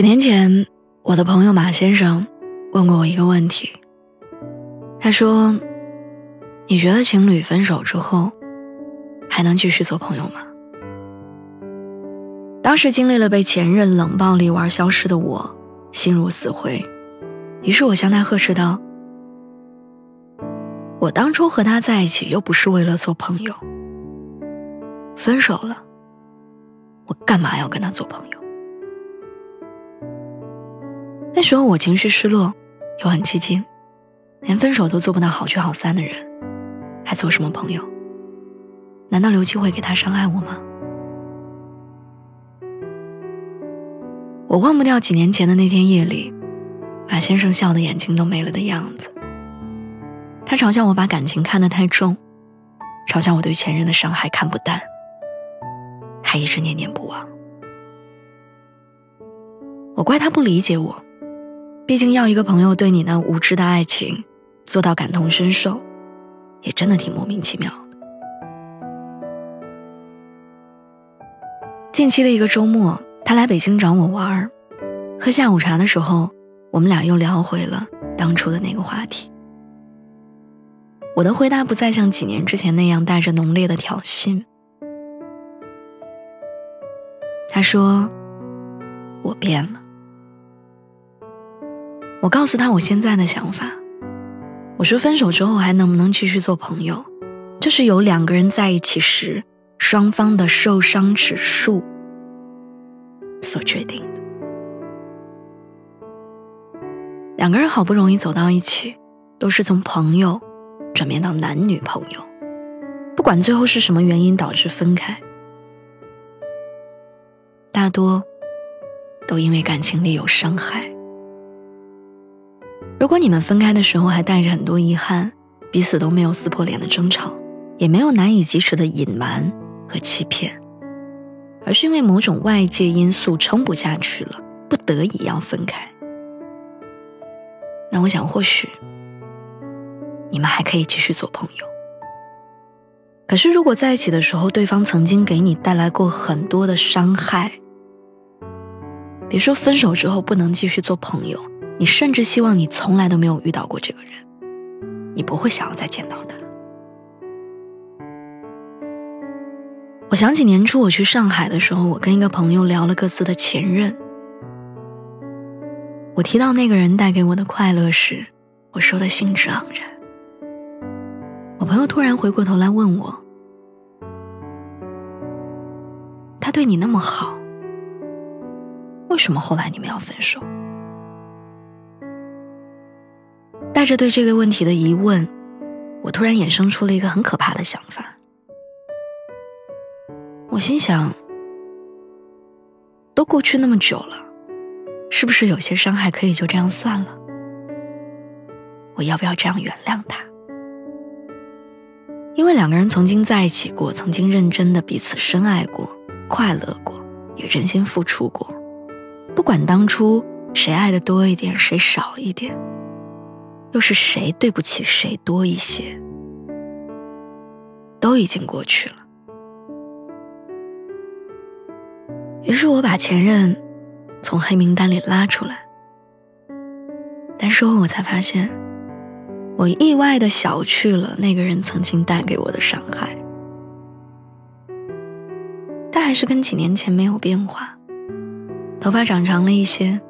几年前，我的朋友马先生问过我一个问题。他说：“你觉得情侣分手之后还能继续做朋友吗？”当时经历了被前任冷暴力玩消失的我，心如死灰。于是我向他呵斥道：“我当初和他在一起又不是为了做朋友，分手了，我干嘛要跟他做朋友？”那时候我情绪失落，又很激进，连分手都做不到好聚好散的人，还做什么朋友？难道留机会给他伤害我吗？我忘不掉几年前的那天夜里，马先生笑的眼睛都没了的样子。他嘲笑我把感情看得太重，嘲笑我对前任的伤害看不淡，还一直念念不忘。我怪他不理解我。毕竟要一个朋友对你那无知的爱情做到感同身受，也真的挺莫名其妙的。近期的一个周末，他来北京找我玩儿，喝下午茶的时候，我们俩又聊回了当初的那个话题。我的回答不再像几年之前那样带着浓烈的挑衅。他说：“我变了。”我告诉他我现在的想法，我说分手之后还能不能继续做朋友，这是由两个人在一起时双方的受伤指数所决定的。两个人好不容易走到一起，都是从朋友转变到男女朋友，不管最后是什么原因导致分开，大多都因为感情里有伤害。如果你们分开的时候还带着很多遗憾，彼此都没有撕破脸的争吵，也没有难以启齿的隐瞒和欺骗，而是因为某种外界因素撑不下去了，不得已要分开，那我想或许你们还可以继续做朋友。可是如果在一起的时候，对方曾经给你带来过很多的伤害，别说分手之后不能继续做朋友。你甚至希望你从来都没有遇到过这个人，你不会想要再见到他。我想起年初我去上海的时候，我跟一个朋友聊了各自的前任。我提到那个人带给我的快乐时，我说的兴致盎然。我朋友突然回过头来问我：“他对你那么好，为什么后来你们要分手？”带着对这个问题的疑问，我突然衍生出了一个很可怕的想法。我心想，都过去那么久了，是不是有些伤害可以就这样算了？我要不要这样原谅他？因为两个人曾经在一起过，曾经认真的彼此深爱过，快乐过，也真心付出过。不管当初谁爱的多一点，谁少一点。又是谁对不起谁多一些？都已经过去了。于是我把前任从黑名单里拉出来，但事后我才发现，我意外的小觑了那个人曾经带给我的伤害。他还是跟几年前没有变化，头发长长了一些，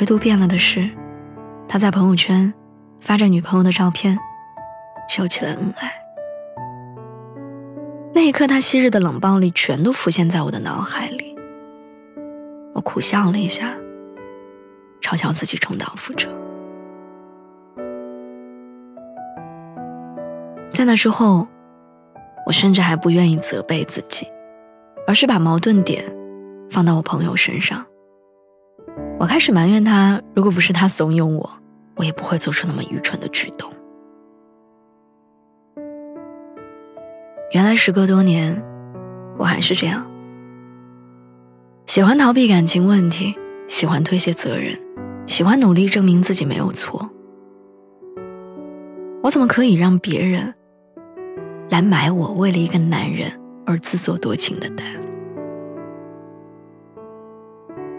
唯独变了的是。他在朋友圈发着女朋友的照片，秀起了恩爱。那一刻，他昔日的冷暴力全都浮现在我的脑海里。我苦笑了一下，嘲笑自己重蹈覆辙。在那之后，我甚至还不愿意责备自己，而是把矛盾点放到我朋友身上。我开始埋怨他，如果不是他怂恿我，我也不会做出那么愚蠢的举动。原来时隔多年，我还是这样，喜欢逃避感情问题，喜欢推卸责任，喜欢努力证明自己没有错。我怎么可以让别人来买我为了一个男人而自作多情的单？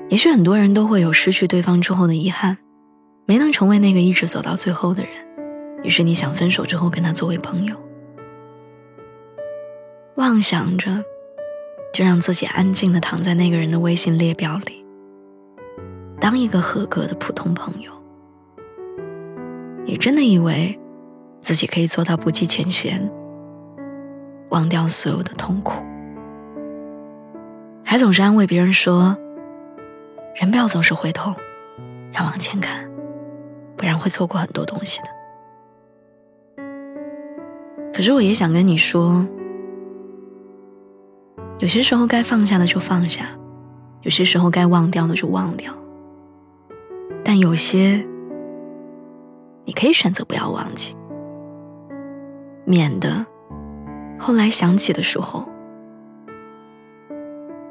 也许很多人都会有失去对方之后的遗憾，没能成为那个一直走到最后的人，于是你想分手之后跟他作为朋友，妄想着就让自己安静的躺在那个人的微信列表里，当一个合格的普通朋友。你真的以为自己可以做到不计前嫌，忘掉所有的痛苦，还总是安慰别人说。人不要总是回头，要往前看，不然会错过很多东西的。可是我也想跟你说，有些时候该放下的就放下，有些时候该忘掉的就忘掉。但有些，你可以选择不要忘记，免得后来想起的时候，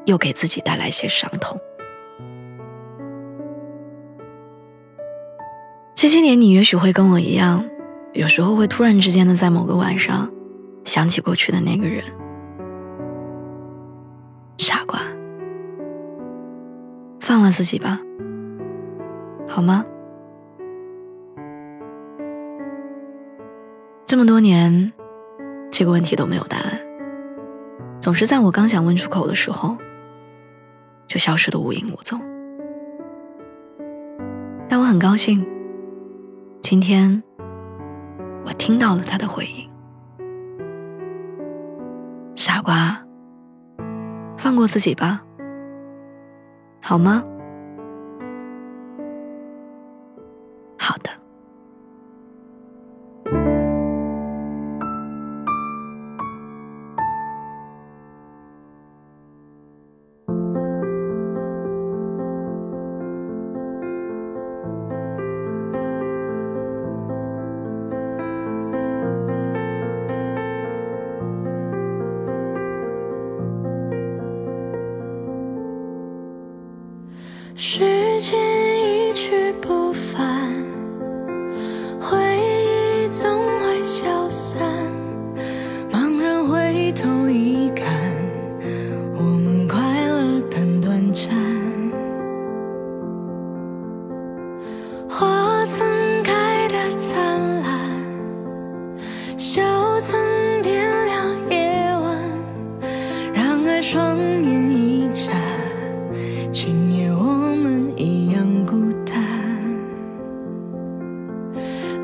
又给自己带来些伤痛。这些年，你也许会跟我一样，有时候会突然之间的在某个晚上，想起过去的那个人。傻瓜，放了自己吧，好吗？这么多年，这个问题都没有答案，总是在我刚想问出口的时候，就消失的无影无踪。但我很高兴。今天，我听到了他的回应。傻瓜，放过自己吧，好吗？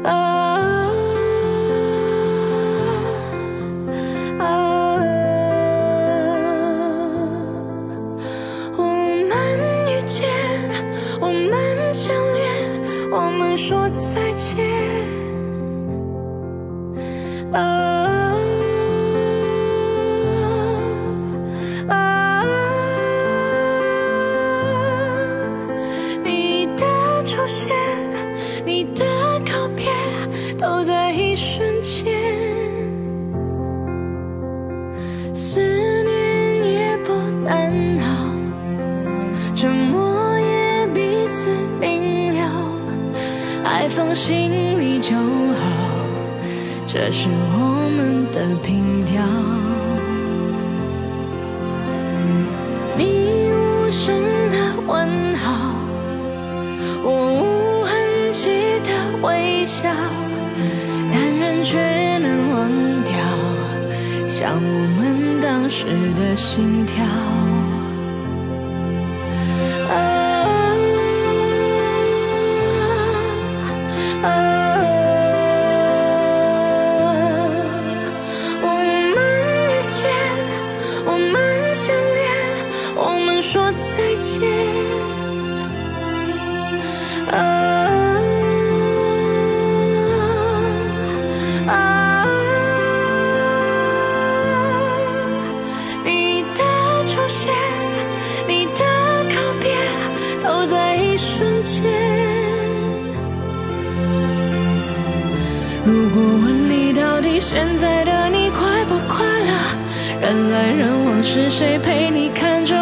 说放心里就好，这是我们的凭条。你无声的问好，我无痕迹的微笑，但人却能忘掉，像我们当时的心跳。啊啊你的出现你的告别都在一瞬间。如果问你到底现在的你快不快乐人来人往是谁陪你看着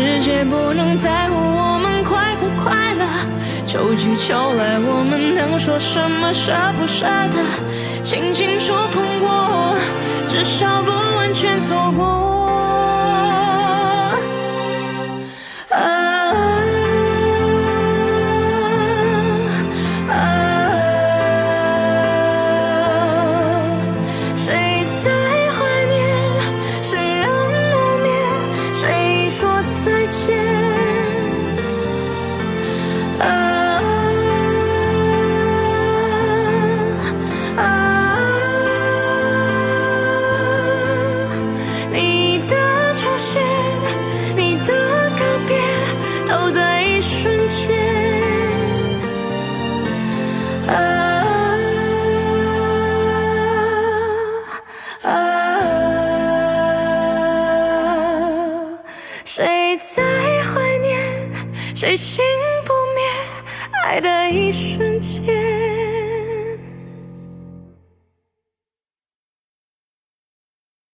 世界不能在乎我们快不快乐。秋去秋来，我们能说什么舍不舍得？轻轻触碰过，至少不完全错过。再见。啊。啊。你的出现，你的告别，都在一瞬间。啊。谁心不灭，爱的一瞬间。